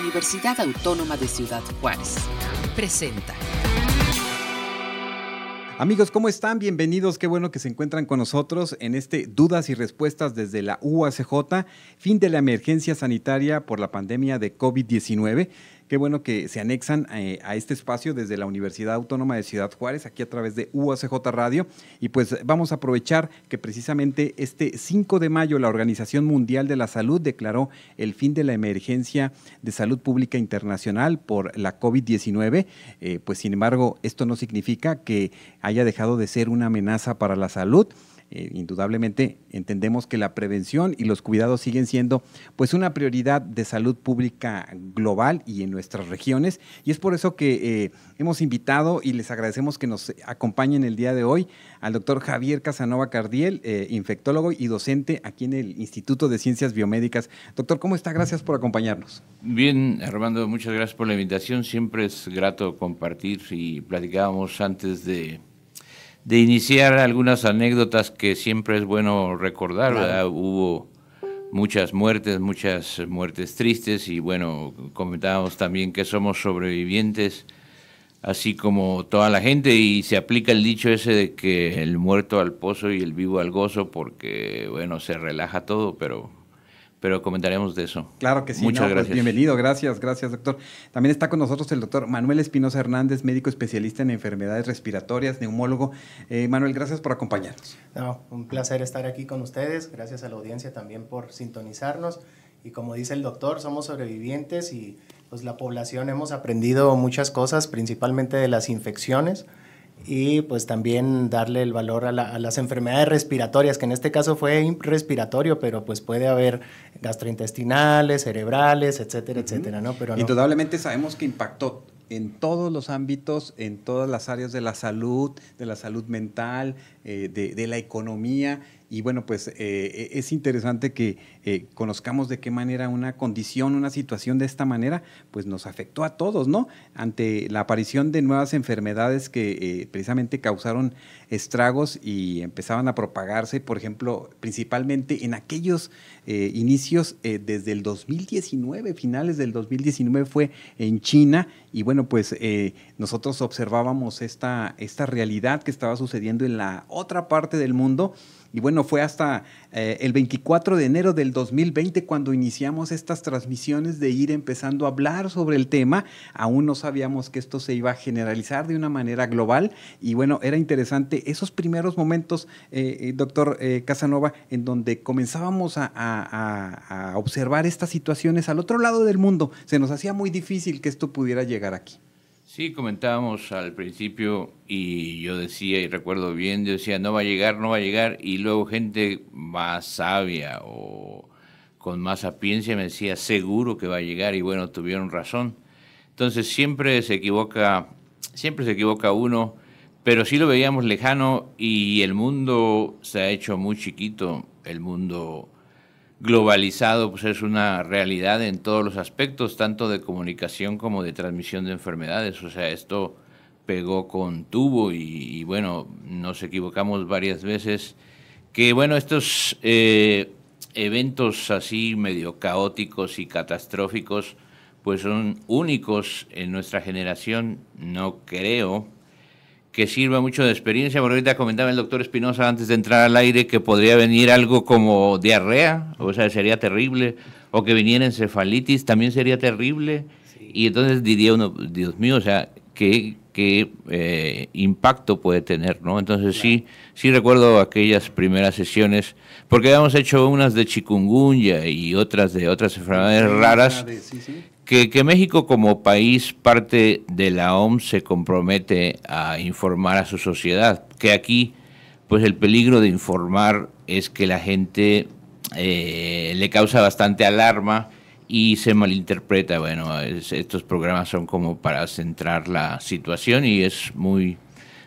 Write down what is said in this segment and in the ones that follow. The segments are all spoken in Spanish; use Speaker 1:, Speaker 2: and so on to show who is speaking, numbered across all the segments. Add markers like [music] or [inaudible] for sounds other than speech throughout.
Speaker 1: Universidad Autónoma de Ciudad Juárez. Presenta.
Speaker 2: Amigos, ¿cómo están? Bienvenidos. Qué bueno que se encuentran con nosotros en este Dudas y Respuestas desde la UACJ, fin de la emergencia sanitaria por la pandemia de COVID-19. Qué bueno que se anexan eh, a este espacio desde la Universidad Autónoma de Ciudad Juárez, aquí a través de UACJ Radio. Y pues vamos a aprovechar que precisamente este 5 de mayo la Organización Mundial de la Salud declaró el fin de la emergencia de salud pública internacional por la COVID-19. Eh, pues sin embargo, esto no significa que haya dejado de ser una amenaza para la salud. Eh, indudablemente entendemos que la prevención y los cuidados siguen siendo pues una prioridad de salud pública global y en nuestras regiones y es por eso que eh, hemos invitado y les agradecemos que nos acompañen el día de hoy al doctor Javier Casanova Cardiel, eh, infectólogo y docente aquí en el Instituto de Ciencias Biomédicas. Doctor, ¿cómo está? Gracias por acompañarnos.
Speaker 3: Bien, Armando, muchas gracias por la invitación. Siempre es grato compartir y platicábamos antes de de iniciar algunas anécdotas que siempre es bueno recordar. Hubo muchas muertes, muchas muertes tristes y bueno, comentábamos también que somos sobrevivientes, así como toda la gente y se aplica el dicho ese de que el muerto al pozo y el vivo al gozo porque bueno, se relaja todo, pero pero comentaremos de eso.
Speaker 2: Claro que sí.
Speaker 3: Muchas pues gracias.
Speaker 2: bienvenido, gracias, gracias, doctor. También está con nosotros el doctor Manuel Espinosa Hernández, médico especialista en enfermedades respiratorias, neumólogo. Eh, Manuel, gracias por acompañarnos.
Speaker 4: No, un placer estar aquí con ustedes. Gracias a la audiencia también por sintonizarnos. Y como dice el doctor, somos sobrevivientes y pues la población hemos aprendido muchas cosas, principalmente de las infecciones y pues también darle el valor a, las enfermedades respiratorias, que en este caso fue respiratorio, pero pues puede haber gastrointestinales, cerebrales, etcétera, etcétera, ¿no? Pero
Speaker 2: Indudablemente sabemos que impactó en todos los ámbitos, en todas las áreas de la salud, de la salud mental, eh, de, de, la economía y bueno, pues eh, e, es interesante que eh, conozcamos de qué manera una condición, una situación de esta manera, pues nos afectó a todos, ¿no? Ante la aparición de nuevas enfermedades que eh, precisamente causaron estragos y empezaban a propagarse, por ejemplo, principalmente en aquellos inicios desde el 2019, finales del 2019 fue en China y bueno, pues nosotros observábamos esta, esta realidad que estaba sucediendo en la otra parte del mundo y bueno, fue hasta eh, el 24 de enero del 2020 cuando iniciamos estas transmisiones de ir empezando a hablar sobre el tema. Aún no sabíamos que esto se iba a generalizar de una manera global. Y bueno, era interesante esos primeros momentos, eh, eh, doctor Casanova, en donde comenzábamos a observar estas situaciones al otro lado del mundo. Se nos hacía muy difícil que esto pudiera llegar aquí.
Speaker 3: Sí, comentábamos al principio y yo decía, y recuerdo bien, yo decía, no va a llegar, no va a llegar, y luego gente más sabia o con más sapiencia me decía, seguro que va a llegar, y bueno, tuvieron razón. Entonces siempre se equivoca, siempre se equivoca uno, pero sí lo veíamos lejano y el mundo se ha hecho muy chiquito, el mundo globalizado pues es una realidad en todos los aspectos, tanto de comunicación como de transmisión de enfermedades. O sea, esto pegó con tubo y, bueno, nos equivocamos varias veces. Que bueno, estos eh, eventos así medio caóticos y catastróficos pues son únicos en nuestra generación, no creo que sirva mucho de experiencia, porque ahorita comentaba el doctor Espinosa antes de entrar al aire que podría venir algo como diarrea, o sea, sería terrible, o que viniera encefalitis, también sería terrible, y entonces diría uno, Dios mío, o sea, qué, qué eh, impacto puede tener, ¿no? Entonces sí, sí recuerdo aquellas primeras sesiones, porque habíamos hecho unas de chikungunya y otras de otras enfermedades raras, que, México como país, parte de la OMS, se compromete a informar a su sociedad, que aquí, pues el peligro de informar es que la gente eh, le causa bastante alarma y se malinterpreta. Bueno, estos programas son como para centrar la situación y es muy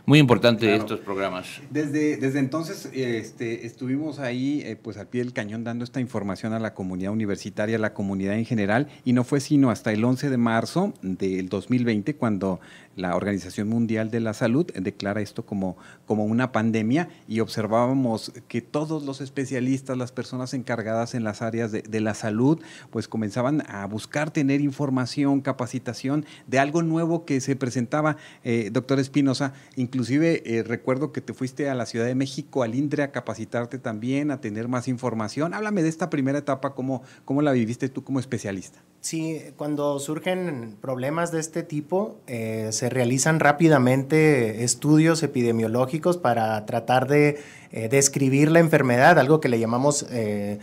Speaker 3: muy importante estos programas.
Speaker 2: Desde, desde entonces este, estuvimos ahí eh, pues al pie del cañón dando esta información a la comunidad universitaria, a la comunidad en general, y no fue sino hasta el 11 de marzo del 2020 cuando la Organización Mundial de la Salud declara esto como, como una pandemia y observábamos que todos los especialistas, las personas encargadas en las áreas de, la salud, pues comenzaban a buscar tener información, capacitación de algo nuevo que se presentaba. Eh, doctor Espinosa, inclusive eh, recuerdo que te fuiste a la Ciudad de México, al INDRE, a capacitarte también, a tener más información. Háblame de esta primera etapa, ¿cómo, cómo la viviste tú como especialista?
Speaker 4: Sí, cuando surgen problemas de este tipo, eh, se realizan rápidamente estudios epidemiológicos para tratar de eh, describir la enfermedad, algo que le llamamos eh,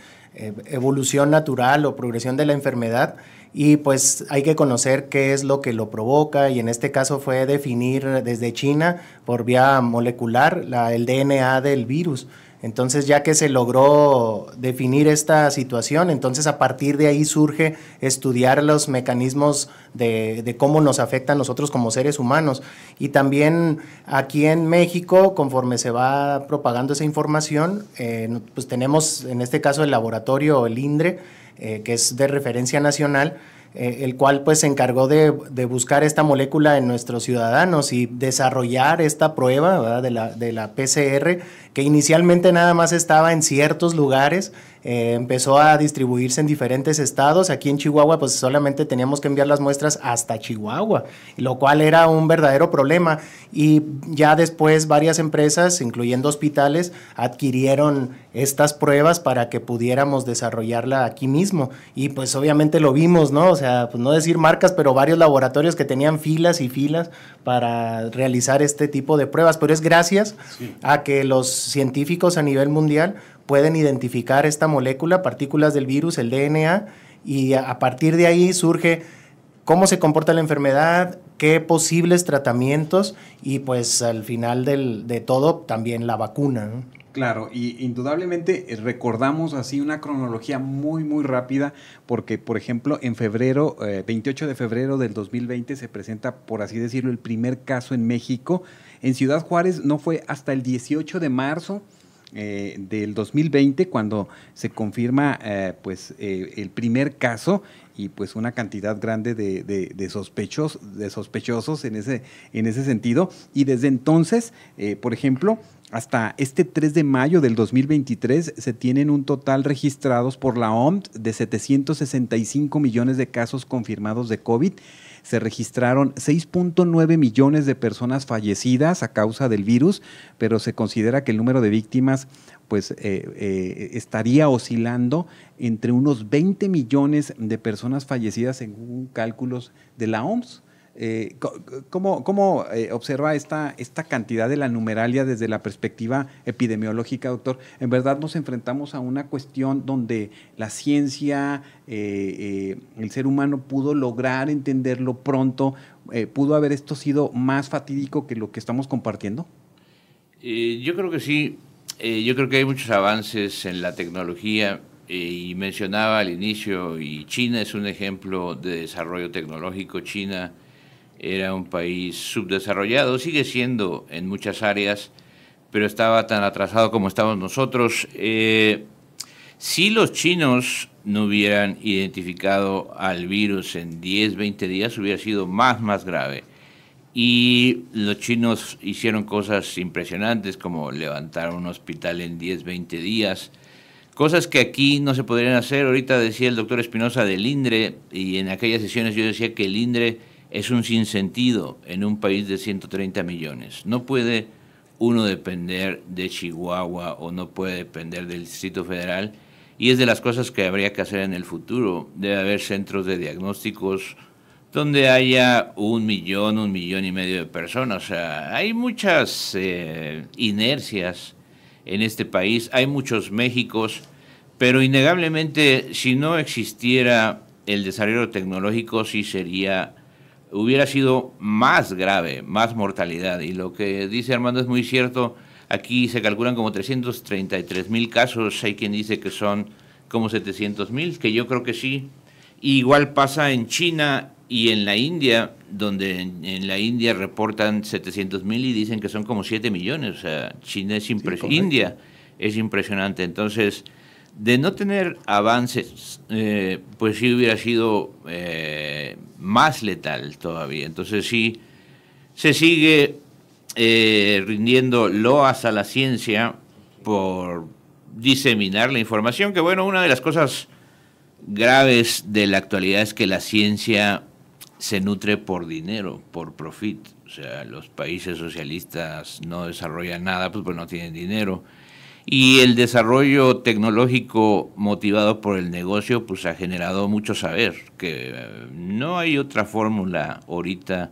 Speaker 4: evolución natural o progresión de la enfermedad. Y pues hay que conocer qué es lo que lo provoca y en este caso fue definir desde China por vía molecular el DNA del virus. Entonces, ya que se logró definir esta situación, entonces a partir de ahí surge estudiar los mecanismos de, cómo nos afecta a nosotros como seres humanos. Y también aquí en México, conforme se va propagando esa información, eh, pues tenemos en este caso el laboratorio, el INDRE, eh, que es de referencia nacional, eh, el cual pues se encargó de, buscar esta molécula en nuestros ciudadanos y desarrollar esta prueba de la, de la PCR que inicialmente nada más estaba en ciertos lugares eh, empezó a distribuirse en diferentes estados. Aquí en Chihuahua, pues solamente teníamos que enviar las muestras hasta Chihuahua, lo cual era un verdadero problema. Y ya después varias empresas, incluyendo hospitales, adquirieron estas pruebas para que pudiéramos desarrollarla aquí mismo. Y pues obviamente lo vimos, ¿no? O sea, pues no decir marcas, pero varios laboratorios que tenían filas y filas para realizar este tipo de pruebas. Pero es gracias a que los científicos a nivel mundial pueden identificar esta molécula, partículas del virus, el DNA, y a partir de ahí surge cómo se comporta la enfermedad, qué posibles tratamientos y pues al final de todo también la vacuna.
Speaker 2: Claro, y indudablemente eh, recordamos así una cronología muy, muy rápida, porque, por ejemplo, en febrero, 28 eh, de febrero del 2020, se presenta, por así decirlo, el primer caso en México. En Ciudad Juárez no fue hasta el 18 de marzo eh, del 2020 cuando se confirma eh, pues eh, el primer caso y pues una cantidad grande de, de, sospechos, de sospechosos en ese, en ese sentido. Y desde entonces, por ejemplo, hasta este 3 de mayo del 2023 se tienen un total registrados por la OMS de 765 millones de casos confirmados de COVID se registraron 6.9 millones de personas fallecidas a causa del virus, pero se considera que el número de víctimas pues eh, eh, estaría oscilando entre unos 20 millones de personas fallecidas según cálculos de la OMS. Eh, ¿Cómo, eh, observa esta, esta cantidad de la numeralia desde la perspectiva epidemiológica, doctor? En verdad nos enfrentamos a una cuestión donde la ciencia, eh, el ser humano pudo lograr entenderlo pronto. ¿Pudo haber esto sido más fatídico que lo que estamos compartiendo?
Speaker 3: yo creo que sí. yo creo que hay muchos avances en la tecnología y mencionaba al inicio, y China es un ejemplo de desarrollo tecnológico. China era un país subdesarrollado, sigue siendo en muchas áreas, pero estaba tan atrasado como estamos nosotros. Eh, si los chinos no hubieran identificado al virus en 10, 20 días, hubiera sido más, más grave. Y los chinos hicieron cosas impresionantes como levantar un hospital en 10, 20 días. Cosas que aquí no se podrían hacer. Ahorita decía el doctor Espinosa del INDRE y en aquellas sesiones yo decía que el INDRE es un sinsentido en un país de 130 millones. No puede uno depender de Chihuahua o no puede depender del Distrito Federal y es de las cosas que habría que hacer en el futuro. Debe haber centros de diagnósticos donde haya un millón, un millón y medio de personas. O sea, hay muchas eh, inercias en este país, hay muchos Méxicos, pero innegablemente si no existiera el desarrollo tecnológico sí sería hubiera sido más grave, más mortalidad. Y lo que dice Armando es muy cierto. Aquí se calculan como 333 mil casos. Hay quien dice que son como 700 mil, que yo creo que sí. igual pasa en China y en la India, donde en, la India reportan 700 mil y dicen que son como 7 millones. O sea, China es impresionante. India es impresionante. Entonces, de no tener avances, eh, pues sí hubiera sido eh, más letal todavía. Entonces sí, se sigue eh, rindiendo loas a la ciencia por diseminar la información, que bueno, una de las cosas graves de la actualidad es que la ciencia se nutre por dinero, por profit. O sea, los países socialistas no desarrollan nada, pues, pues no tienen dinero. Y el desarrollo tecnológico motivado por el negocio, pues ha generado mucho saber, que eh, no hay otra fórmula ahorita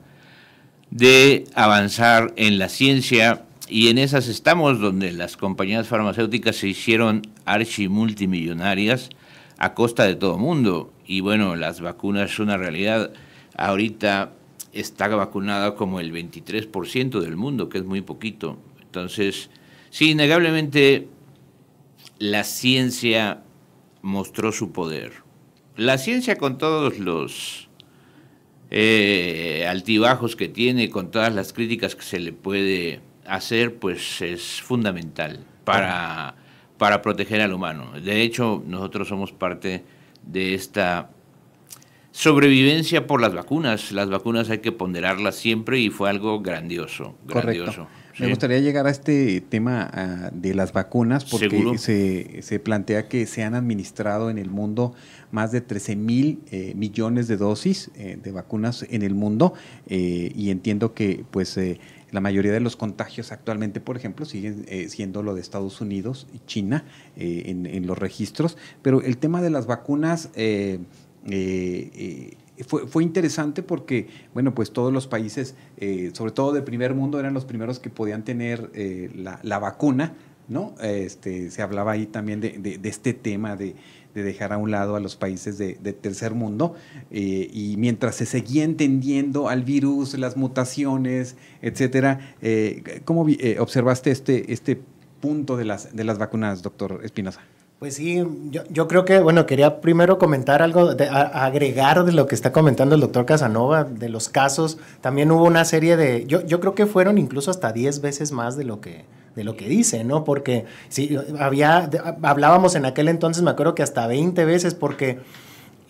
Speaker 3: de avanzar en la ciencia y en esas estamos donde las compañías farmacéuticas se hicieron archimultimillonarias a costa de todo mundo. Y bueno, las vacunas son una realidad. Ahorita está vacunada como el 23% del mundo, que es muy poquito. Entonces, sí, innegablemente la ciencia mostró su poder. La ciencia con todos los eh, altibajos que tiene, con todas las críticas que se le puede hacer, pues es fundamental para, para proteger al humano. De hecho, nosotros somos parte de esta sobrevivencia por las vacunas. Las vacunas hay que ponderarlas siempre y fue algo grandioso, grandioso.
Speaker 2: Me gustaría llegar a este tema ah, de las vacunas porque se, se, plantea que se han administrado en el mundo más de 13 mil eh, millones de dosis eh, de vacunas en el mundo eh, y entiendo que pues la mayoría de los contagios actualmente, por ejemplo, siguen siendo lo de Estados Unidos y China en, en, los registros, pero el tema de las vacunas fue, fue, interesante porque, bueno, pues todos los países, eh, sobre todo del primer mundo, eran los primeros que podían tener eh, la, la, vacuna, ¿no? Este, se hablaba ahí también de, de, este tema de, de, dejar a un lado a los países de, tercer mundo, eh, y mientras se seguía entendiendo al virus, las mutaciones, etcétera, ¿cómo observaste este, este punto de las, de las vacunas, doctor Espinosa?
Speaker 4: Pues sí, yo, yo, creo que, bueno, quería primero comentar algo, de, agregar de lo que está comentando el doctor Casanova, de los casos. También hubo una serie de, yo, yo creo que fueron incluso hasta 10 veces más de lo que, de lo que dice, ¿no? Porque sí, había, hablábamos en aquel entonces, me acuerdo que hasta 20 veces, porque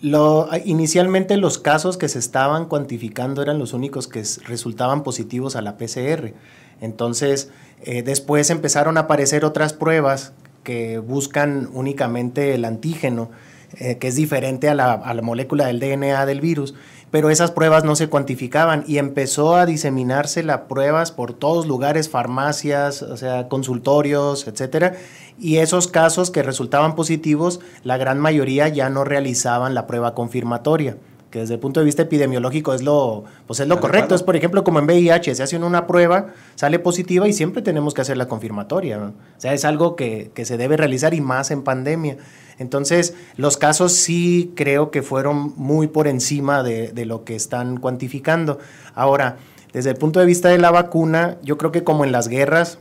Speaker 4: lo, inicialmente los casos que se estaban cuantificando eran los únicos que resultaban positivos a la PCR. Entonces, eh, después empezaron a aparecer otras pruebas que buscan únicamente el antígeno, eh, que es diferente a la, a la, molécula del DNA del virus, pero esas pruebas no se cuantificaban y empezó a diseminarse las pruebas por todos lugares, farmacias, o sea, consultorios, etcétera, y esos casos que resultaban positivos, la gran mayoría ya no realizaban la prueba confirmatoria que desde el punto de vista epidemiológico es lo, pues es lo correcto. Es, por ejemplo, como en VIH, se hace una prueba, sale positiva y siempre tenemos que hacer la confirmatoria. O sea, es algo que, que, se debe realizar y más en pandemia. Entonces, los casos sí creo que fueron muy por encima de, de lo que están cuantificando. Ahora, desde el punto de vista de la vacuna, yo creo que como en las guerras,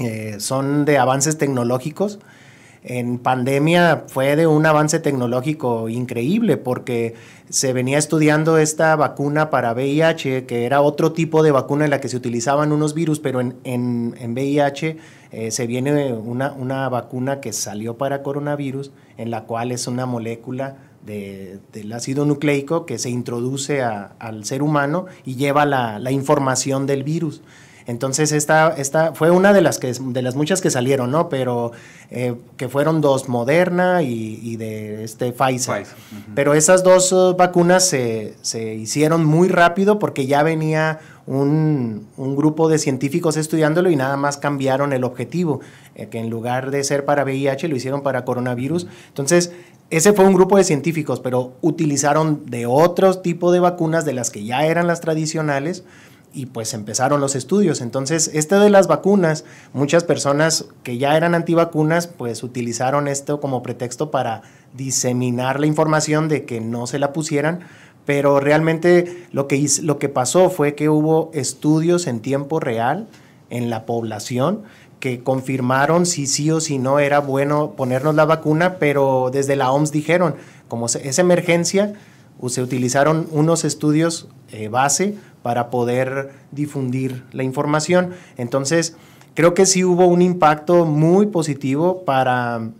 Speaker 4: eh, son de avances tecnológicos en pandemia fue de un avance tecnológico increíble porque se venía estudiando esta vacuna para VIH, que era otro tipo de vacuna en la que se utilizaban unos virus, pero en, en, en VIH eh, se viene una, una, vacuna que salió para coronavirus, en la cual es una molécula de, del ácido nucleico que se introduce al ser humano y lleva la, la información del virus. Entonces, esta, esta fue una de las, que, de las muchas que salieron, ¿no? Pero eh, que fueron dos, Moderna y, de este Pfizer. Pero esas dos uh, vacunas se, se, hicieron muy rápido porque ya venía un, un, grupo de científicos estudiándolo y nada más cambiaron el objetivo, eh, que en lugar de ser para VIH lo hicieron para coronavirus. Entonces, ese fue un grupo de científicos, pero utilizaron de otro tipo de vacunas, de las que ya eran las tradicionales, y pues empezaron los estudios. Entonces, este de las vacunas, muchas personas que ya eran antivacunas, pues utilizaron esto como pretexto para diseminar la información de que no se la pusieran, pero realmente lo que, lo que pasó fue que hubo estudios en tiempo real en la población que confirmaron si sí o si no era bueno ponernos la vacuna, pero desde la OMS dijeron, como es emergencia, se utilizaron unos estudios eh, base para poder difundir la información. Entonces, creo que sí hubo un impacto muy positivo para,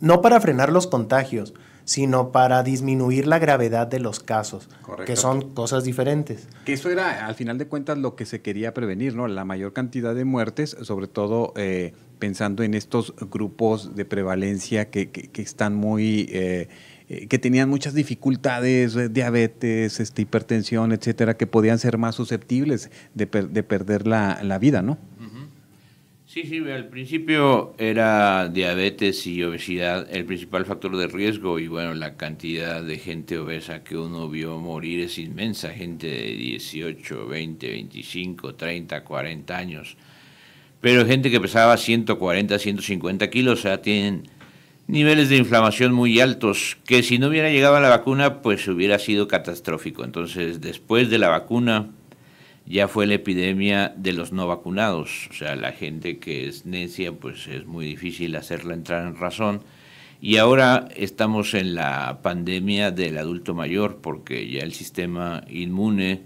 Speaker 4: no para frenar los contagios, sino para disminuir la gravedad de los casos, que son cosas diferentes.
Speaker 2: Que eso era, al final de cuentas, lo que se quería prevenir, ¿no? La mayor cantidad de muertes, sobre todo eh, pensando en estos grupos de prevalencia que, que, están muy... Eh, eh, que tenían muchas dificultades, diabetes, este, hipertensión, etcétera, que podían ser más susceptibles de, de perder la, la vida, ¿no?
Speaker 3: Sí, sí, al principio era diabetes y obesidad el principal factor de riesgo y bueno, la cantidad de gente obesa que uno vio morir es inmensa, gente de 18, 20, 25, 30, 40 años. Pero gente que pesaba 140, 150 kilos, o sea, tienen niveles de inflamación muy altos, que si no hubiera llegado a la vacuna, pues hubiera sido catastrófico. Entonces, después de la vacuna, ya fue la epidemia de los no vacunados, o sea, la gente que es necia, pues es muy difícil hacerla entrar en razón. Y ahora estamos en la pandemia del adulto mayor, porque ya el sistema inmune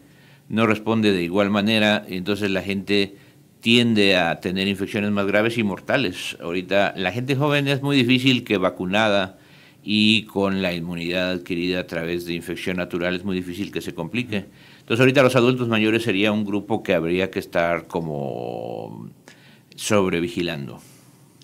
Speaker 3: no responde de igual manera, entonces la gente tiende a tener infecciones más graves y mortales. Ahorita la gente joven es muy difícil que vacunada y con la inmunidad adquirida a través de infección natural es muy difícil que se complique. Entonces ahorita los adultos mayores sería un grupo que habría que estar como sobrevigilando.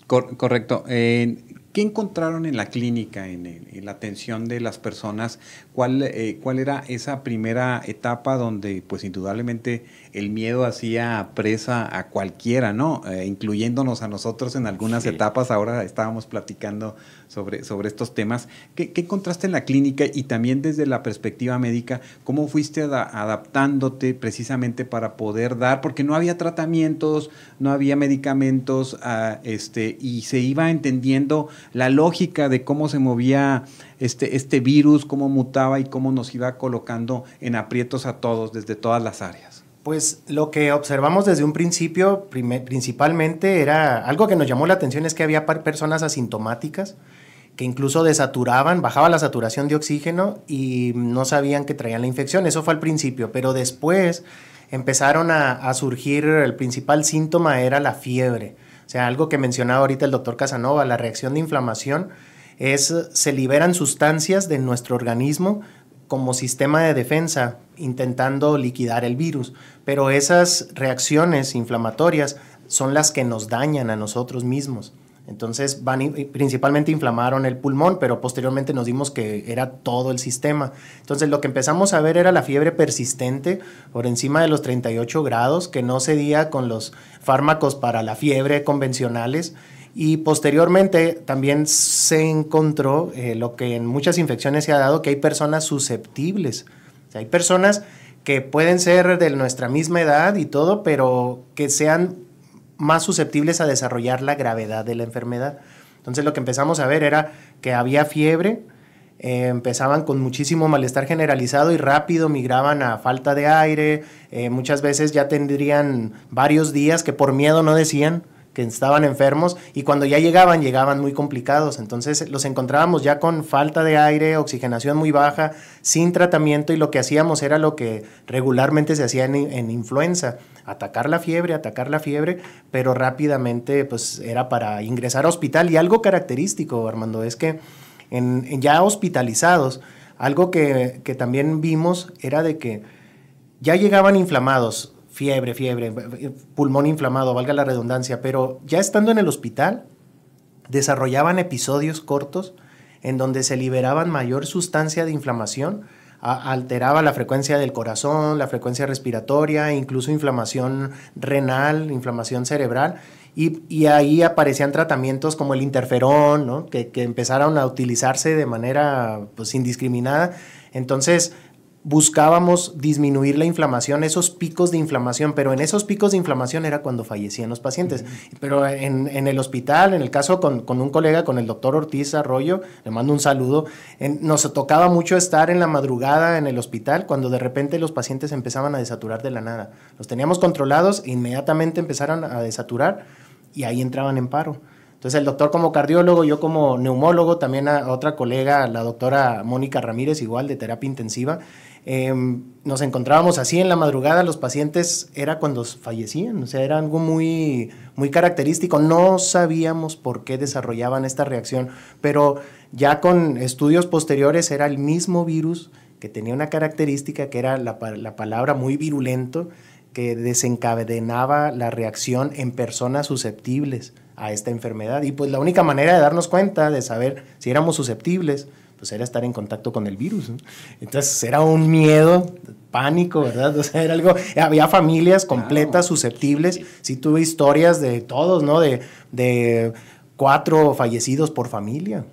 Speaker 2: correcto. Eh, ¿Qué encontraron en la clínica, en, la atención de las personas? ¿Cuál, eh, ¿Cuál era esa primera etapa donde, pues indudablemente, el miedo hacía presa a cualquiera, ¿no? Eh, incluyéndonos a nosotros en algunas etapas. Ahora estábamos platicando sobre, sobre estos temas. ¿Qué, ¿Qué, encontraste en la clínica y también desde la perspectiva médica? ¿Cómo fuiste adaptándote precisamente para poder dar? Porque no había tratamientos, no había medicamentos ah, este, y se iba entendiendo la lógica de cómo se movía este, este virus, cómo mutaba y cómo nos iba colocando en aprietos a todos desde todas las áreas.
Speaker 4: Pues lo que observamos desde un principio, principalmente era algo que nos llamó la atención es que había personas asintomáticas que incluso desaturaban, bajaba la saturación de oxígeno y no sabían que traían la infección. Eso fue al principio, pero después empezaron a, surgir, el principal síntoma era la fiebre. O sea, algo que mencionaba ahorita el doctor Casanova, la reacción de inflamación es, se liberan sustancias de nuestro organismo como sistema de defensa intentando liquidar el virus, pero esas reacciones inflamatorias son las que nos dañan a nosotros mismos. Entonces, van, principalmente inflamaron el pulmón, pero posteriormente nos dimos que era todo el sistema. Entonces, lo que empezamos a ver era la fiebre persistente por encima de los 38 grados, que no cedía con los fármacos para la fiebre convencionales y posteriormente también se encontró eh, lo que en muchas infecciones se ha dado, que hay personas susceptibles. hay personas que pueden ser de nuestra misma edad y todo, pero que sean más susceptibles a desarrollar la gravedad de la enfermedad. Entonces lo que empezamos a ver era que había fiebre, eh, empezaban con muchísimo malestar generalizado y rápido migraban a falta de aire, eh, muchas veces ya tendrían varios días que por miedo no decían, que estaban enfermos y cuando ya llegaban, llegaban muy complicados. Entonces los encontrábamos ya con falta de aire, oxigenación muy baja, sin tratamiento y lo que hacíamos era lo que regularmente se hacía en, influenza, atacar la fiebre, atacar la fiebre, pero rápidamente pues era para ingresar a hospital y algo característico, Armando, es que en, ya hospitalizados, algo que, que también vimos era de que ya llegaban inflamados, fiebre, fiebre, pulmón inflamado, valga la redundancia, pero ya estando en el hospital, desarrollaban episodios cortos en donde se liberaban mayor sustancia de inflamación, alteraba la frecuencia del corazón, la frecuencia respiratoria, incluso inflamación renal, inflamación cerebral, y, ahí aparecían tratamientos como el interferón, que, que, empezaron a utilizarse de manera pues, indiscriminada. Entonces, buscábamos disminuir la inflamación, esos picos de inflamación, pero en esos picos de inflamación era cuando fallecían los pacientes. Pero en, el hospital, en el caso con, un colega, con el doctor Ortiz Arroyo, le mando un saludo, nos tocaba mucho estar en la madrugada en el hospital cuando de repente los pacientes empezaban a desaturar de la nada. Los teníamos controlados, inmediatamente empezaron a desaturar y ahí entraban en paro. Entonces el doctor como cardiólogo, yo como neumólogo, también a otra colega, la doctora Mónica Ramírez, igual de terapia intensiva, em, nos encontrábamos así en la madrugada, los pacientes era cuando fallecían, o sea, era algo muy, muy característico, no sabíamos por qué desarrollaban esta reacción, pero ya con estudios posteriores era el mismo virus que tenía una característica que era la, la palabra muy virulento, que desencadenaba la reacción en personas susceptibles a esta enfermedad. Y pues la única manera de darnos cuenta, de saber si éramos susceptibles, pues era estar en contacto con el virus. Entonces era un miedo, pánico, ¿verdad? [laughs] O sea, era algo, había familias completas susceptibles. Sí tuve historias de todos, ¿no? De, de cuatro fallecidos por familia.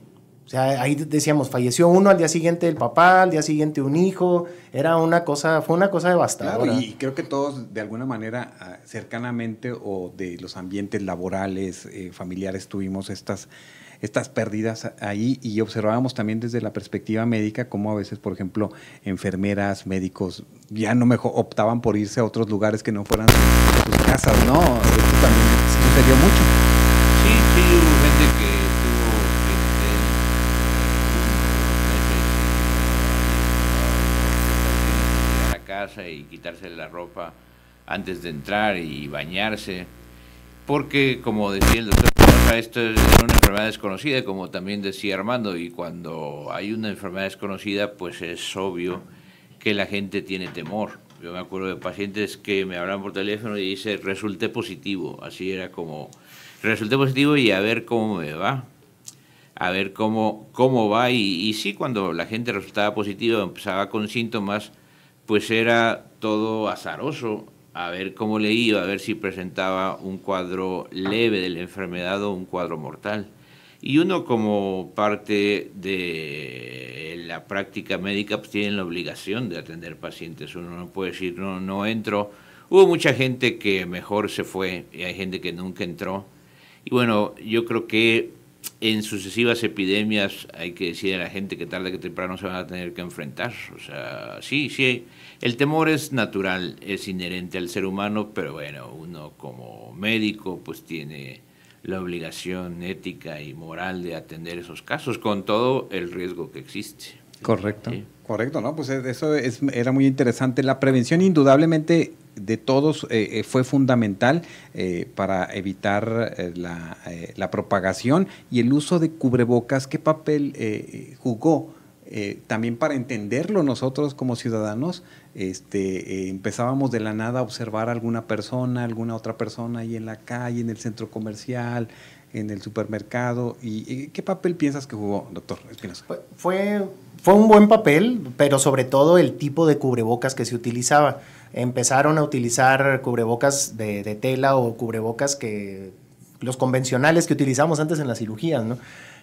Speaker 4: O sea, ahí decíamos, falleció uno, al día siguiente el papá, al día siguiente un hijo, era una cosa, fue una cosa devastadora.
Speaker 2: y creo que todos de alguna manera ah, cercanamente o de los ambientes laborales, eh, familiares tuvimos estas, estas pérdidas ahí y observábamos también desde la perspectiva médica cómo a veces, por ejemplo, enfermeras, médicos ya no mejor optaban por irse a otros lugares que no fueran sus, casas, ¿no? Esto también sucedió mucho.
Speaker 3: Sí, sí, hubo gente que y quitarse la ropa antes de entrar y bañarse, porque como decía el doctor, esto es una enfermedad desconocida, como también decía Armando, y cuando hay una enfermedad desconocida, pues es obvio que la gente tiene temor. Yo me acuerdo de pacientes que me hablan por teléfono y dice, resulté positivo, así era como, resulté positivo y a ver cómo me va, a ver cómo, cómo va, y, y sí, cuando la gente resultaba positiva, empezaba con síntomas, pues era todo azaroso, a ver cómo le iba, a ver si presentaba un cuadro leve de la enfermedad o un cuadro mortal. Y uno como parte de la práctica médica pues tiene la obligación de atender pacientes. Uno no puede decir, no, no entro. Hubo mucha gente que mejor se fue y hay gente que nunca entró. Y bueno, yo creo que en sucesivas epidemias hay que decir a la gente que tarde que temprano se van a tener que enfrentar. O sea, sí, sí, el temor es natural, es inherente al ser humano, pero bueno, uno como médico pues tiene la obligación ética y moral de atender esos casos con todo el riesgo que existe.
Speaker 2: Correcto, correcto, ¿no? Pues eso es, era muy interesante. La prevención indudablemente de todos eh, eh, fue fundamental eh, para evitar la, la, propagación y el uso de cubrebocas. ¿Qué papel jugó? también para entenderlo nosotros como ciudadanos, este, empezábamos de la nada a observar a alguna persona, alguna otra persona ahí en la calle, en el centro comercial, en el supermercado. ¿Y, qué papel piensas que jugó, doctor Espinosa?
Speaker 4: Fue, fue un buen papel, pero sobre todo el tipo de cubrebocas que se utilizaba empezaron a utilizar cubrebocas de, tela o cubrebocas que los convencionales que utilizamos antes en las cirugías, ¿no?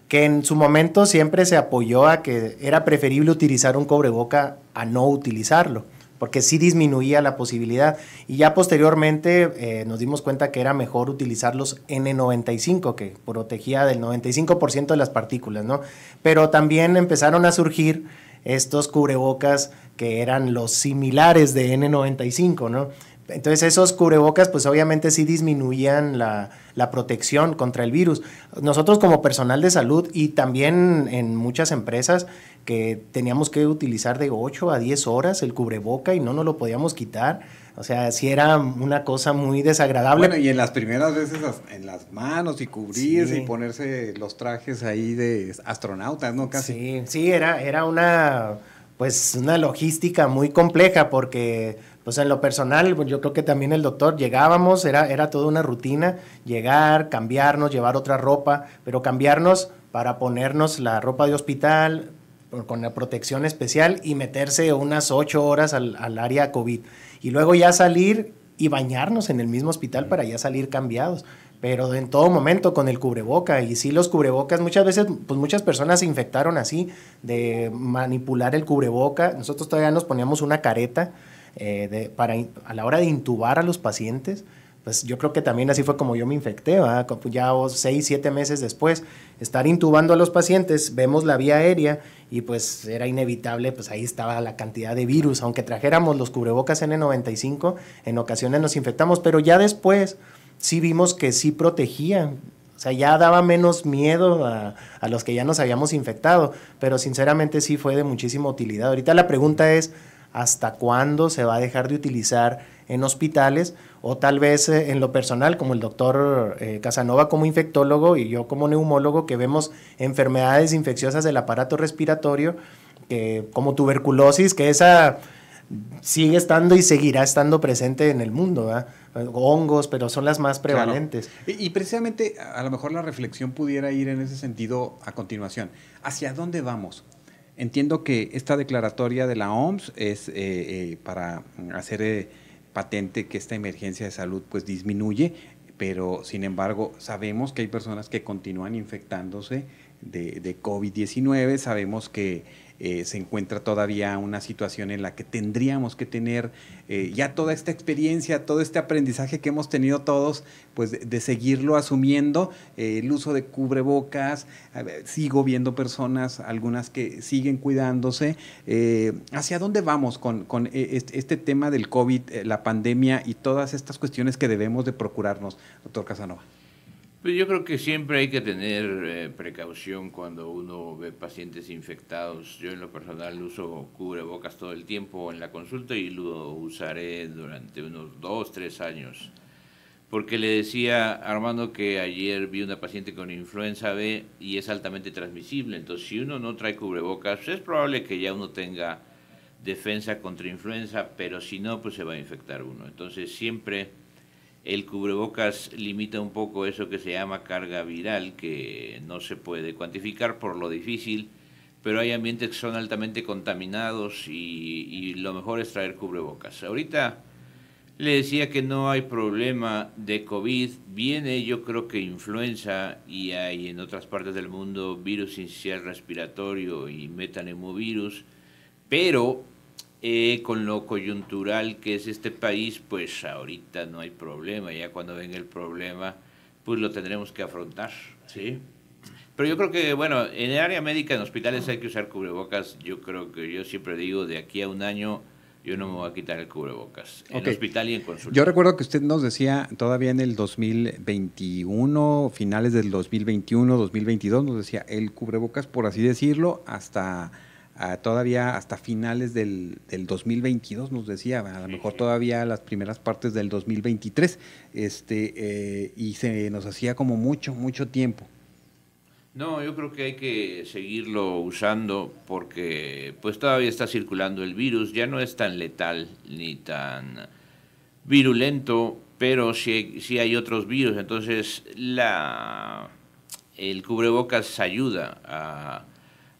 Speaker 4: que en su momento siempre se apoyó a que era preferible utilizar un cubreboca a no utilizarlo, porque sí disminuía la posibilidad. Y ya posteriormente eh, nos dimos cuenta que era mejor utilizar los N95, que protegía del 95% de las partículas, ¿no? Pero también empezaron a surgir estos cubrebocas que eran los similares de N95, ¿no? Entonces esos cubrebocas pues obviamente sí disminuían la, protección contra el virus. Nosotros como personal de salud y también en muchas empresas que teníamos que utilizar de 8 a 10 horas el cubreboca y no nos lo podíamos quitar. O sea, sí era una cosa muy desagradable.
Speaker 2: Bueno, y en las primeras veces en las manos y cubrirse y ponerse los trajes ahí de astronautas, ¿no? Casi.
Speaker 4: Sí, sí, era, era una pues una logística muy compleja porque pues en lo personal pues, yo creo que también el doctor llegábamos, era, era toda una rutina, llegar, cambiarnos, llevar otra ropa, pero cambiarnos para ponernos la ropa de hospital con la protección especial y meterse unas ocho horas al, al área COVID. Y luego ya salir y bañarnos en el mismo hospital para ya salir cambiados pero en todo momento con el cubreboca. Y sí, los cubrebocas, muchas veces, pues muchas personas se infectaron así, de manipular el cubreboca. Nosotros todavía nos poníamos una careta eh, de, para, a la hora de intubar a los pacientes. Pues yo creo que también así fue como yo me infecté, ya seis, siete meses después, estar intubando a los pacientes, vemos la vía aérea y pues era inevitable, pues ahí estaba la cantidad de virus, aunque trajéramos los cubrebocas N95, en ocasiones nos infectamos, pero ya después sí vimos que sí protegía. O sea, ya daba menos miedo a, a, los que ya nos habíamos infectado, pero sinceramente sí fue de muchísima utilidad. Ahorita la pregunta es, ¿hasta cuándo se va a dejar de utilizar en hospitales? O tal vez eh, en lo personal, como el doctor eh, Casanova como infectólogo y yo como neumólogo, que vemos enfermedades infecciosas del aparato respiratorio, como tuberculosis, que esa sigue estando y seguirá estando presente en el mundo, ¿verdad? Hongos, pero son las más prevalentes.
Speaker 2: Y, precisamente a lo mejor la reflexión pudiera ir en ese sentido a continuación. ¿Hacia dónde vamos? Entiendo que esta declaratoria de la OMS es eh, eh, para hacer eh, patente que esta emergencia de salud pues disminuye, pero sin embargo sabemos que hay personas que continúan infectándose de, de COVID-19, sabemos que eh, se encuentra todavía una situación en la que tendríamos que tener eh, ya toda esta experiencia, todo este aprendizaje que hemos tenido todos, pues de, seguirlo asumiendo, eh, el uso de cubrebocas, sigo viendo personas, algunas que siguen cuidándose. ¿Hacia dónde vamos con, este, este, tema del COVID, la pandemia y todas estas cuestiones que debemos de procurarnos, doctor Casanova?
Speaker 3: Pues yo creo que siempre hay que tener eh, precaución cuando uno ve pacientes infectados. Yo en lo personal uso cubrebocas todo el tiempo en la consulta y lo usaré durante unos dos, tres años. Porque le decía Armando que ayer vi una paciente con influenza B y es altamente transmisible. Entonces, si uno no trae cubrebocas, es probable que ya uno tenga defensa contra influenza, pero si no, pues se va a infectar uno. Entonces, siempre el cubrebocas limita un poco eso que se llama carga viral, que no se puede cuantificar por lo difícil, pero hay ambientes que son altamente contaminados y, lo mejor es traer cubrebocas. Ahorita le decía que no hay problema de COVID, viene yo creo que influenza y hay en otras partes del mundo virus inicial respiratorio y metanemovirus, pero eh, con lo coyuntural que es este país, pues ahorita no hay problema, ya cuando venga el problema, pues lo tendremos que afrontar, ¿sí? Pero yo creo que, bueno, en el área médica, en hospitales hay que usar cubrebocas, yo creo que yo siempre digo, de aquí a un año yo no me voy a quitar el cubrebocas, en hospital y en consulta.
Speaker 2: Yo recuerdo que usted nos decía todavía en el 2021, finales del 2021, 2022, nos decía el cubrebocas, por así decirlo, hasta todavía hasta finales del, del, 2022, nos decía, a lo mejor todavía las primeras partes del 2023, este, eh, y se nos hacía como mucho, mucho tiempo.
Speaker 3: No, yo creo que hay que seguirlo usando porque pues todavía está circulando el virus, ya no es tan letal ni tan virulento, pero sí, sí hay otros virus, entonces la, el cubrebocas ayuda a